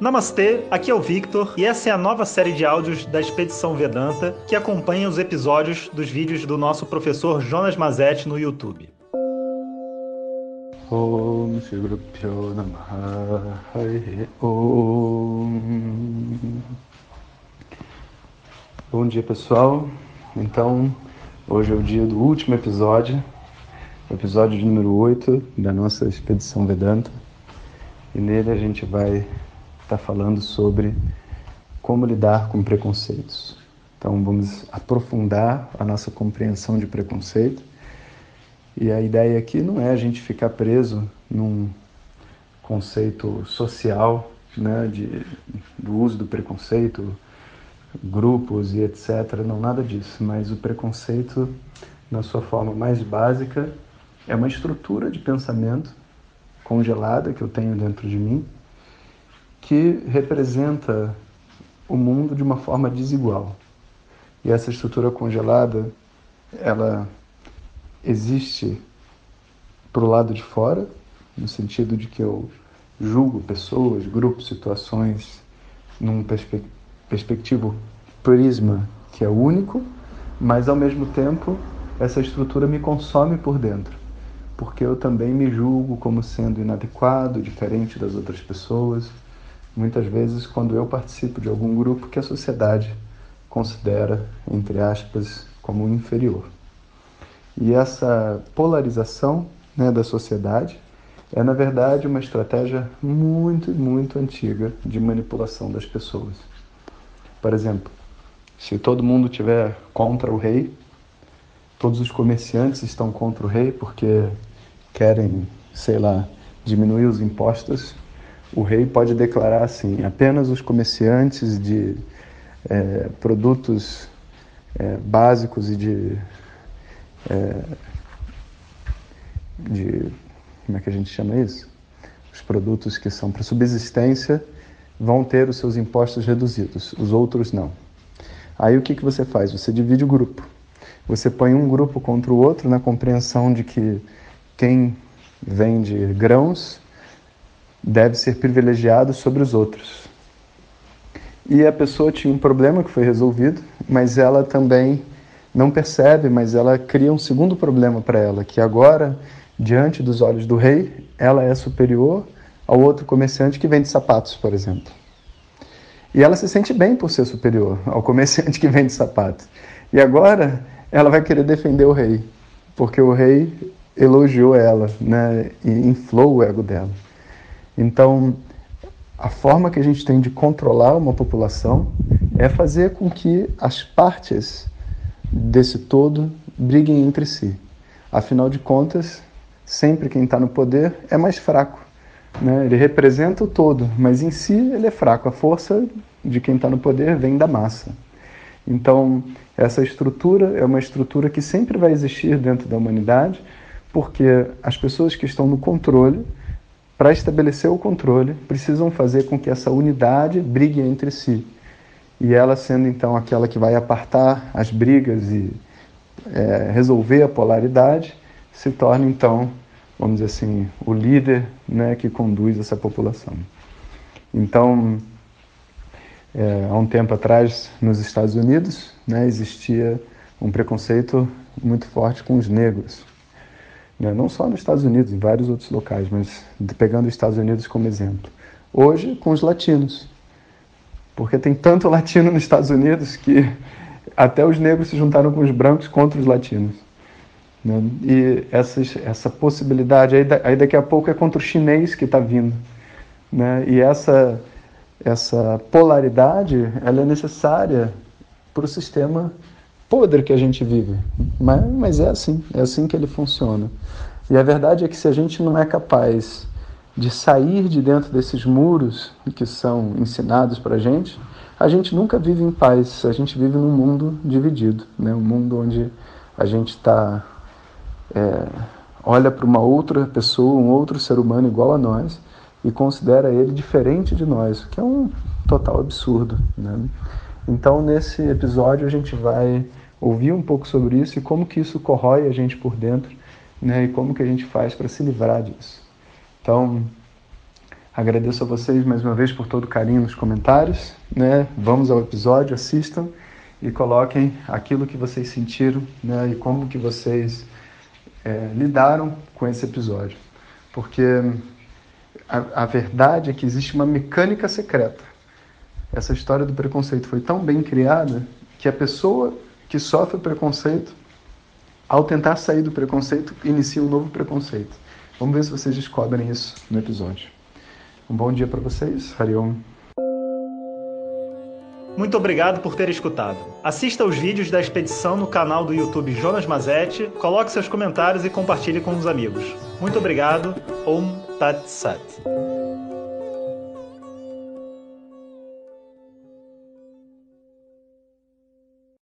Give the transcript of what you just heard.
Namastê, aqui é o Victor e essa é a nova série de áudios da Expedição Vedanta que acompanha os episódios dos vídeos do nosso professor Jonas Mazetti no YouTube. Om Om. Bom dia pessoal, então hoje é o dia do último episódio, episódio número 8 da nossa Expedição Vedanta. E nele a gente vai está falando sobre como lidar com preconceitos. Então vamos aprofundar a nossa compreensão de preconceito. E a ideia aqui não é a gente ficar preso num conceito social, né, de, do uso do preconceito, grupos e etc. Não nada disso. Mas o preconceito, na sua forma mais básica, é uma estrutura de pensamento congelada que eu tenho dentro de mim que representa o mundo de uma forma desigual. E essa estrutura congelada, ela existe para o lado de fora, no sentido de que eu julgo pessoas, grupos, situações num perspe perspectivo prisma que é único, mas ao mesmo tempo essa estrutura me consome por dentro, porque eu também me julgo como sendo inadequado, diferente das outras pessoas muitas vezes quando eu participo de algum grupo que a sociedade considera, entre aspas, como inferior. E essa polarização né, da sociedade é, na verdade, uma estratégia muito, muito antiga de manipulação das pessoas. Por exemplo, se todo mundo tiver contra o rei, todos os comerciantes estão contra o rei porque querem, sei lá, diminuir os impostos o rei pode declarar assim: apenas os comerciantes de é, produtos é, básicos e de, é, de. Como é que a gente chama isso? Os produtos que são para subsistência vão ter os seus impostos reduzidos, os outros não. Aí o que, que você faz? Você divide o grupo. Você põe um grupo contra o outro na compreensão de que quem vende grãos deve ser privilegiado sobre os outros. E a pessoa tinha um problema que foi resolvido, mas ela também não percebe, mas ela cria um segundo problema para ela, que agora, diante dos olhos do rei, ela é superior ao outro comerciante que vende sapatos, por exemplo. E ela se sente bem por ser superior ao comerciante que vende sapatos. E agora ela vai querer defender o rei, porque o rei elogiou ela, né, e inflou o ego dela. Então, a forma que a gente tem de controlar uma população é fazer com que as partes desse todo briguem entre si. Afinal de contas, sempre quem está no poder é mais fraco. Né? Ele representa o todo, mas em si ele é fraco. A força de quem está no poder vem da massa. Então, essa estrutura é uma estrutura que sempre vai existir dentro da humanidade, porque as pessoas que estão no controle para estabelecer o controle, precisam fazer com que essa unidade brigue entre si. E ela sendo então aquela que vai apartar as brigas e é, resolver a polaridade, se torna então, vamos dizer assim, o líder né, que conduz essa população. Então, é, há um tempo atrás, nos Estados Unidos, né, existia um preconceito muito forte com os negros. Né? Não só nos Estados Unidos, em vários outros locais, mas pegando os Estados Unidos como exemplo. Hoje, com os latinos. Porque tem tanto latino nos Estados Unidos que até os negros se juntaram com os brancos contra os latinos. Né? E essas, essa possibilidade, aí, aí daqui a pouco é contra o chinês que está vindo. Né? E essa, essa polaridade ela é necessária para o sistema podre que a gente vive. Mas, mas é assim, é assim que ele funciona. E a verdade é que se a gente não é capaz de sair de dentro desses muros que são ensinados para a gente, a gente nunca vive em paz. A gente vive num mundo dividido, né? um mundo onde a gente está é, olha para uma outra pessoa, um outro ser humano igual a nós e considera ele diferente de nós, o que é um total absurdo. Né? Então, nesse episódio, a gente vai ouvir um pouco sobre isso e como que isso corrói a gente por dentro, né? E como que a gente faz para se livrar disso. Então, Agradeço a vocês mais uma vez por todo o carinho nos comentários. Né? Vamos ao episódio, assistam e coloquem aquilo que vocês sentiram né? e como que vocês é, lidaram com esse episódio. Porque a, a verdade é que existe uma mecânica secreta. Essa história do preconceito foi tão bem criada que a pessoa que sofre preconceito, ao tentar sair do preconceito, inicia um novo preconceito. Vamos ver se vocês descobrem isso no episódio. Um bom dia para vocês. Hariom. Muito obrigado por ter escutado. Assista os vídeos da expedição no canal do YouTube Jonas Mazetti, coloque seus comentários e compartilhe com os amigos. Muito obrigado. Om Tat Sat.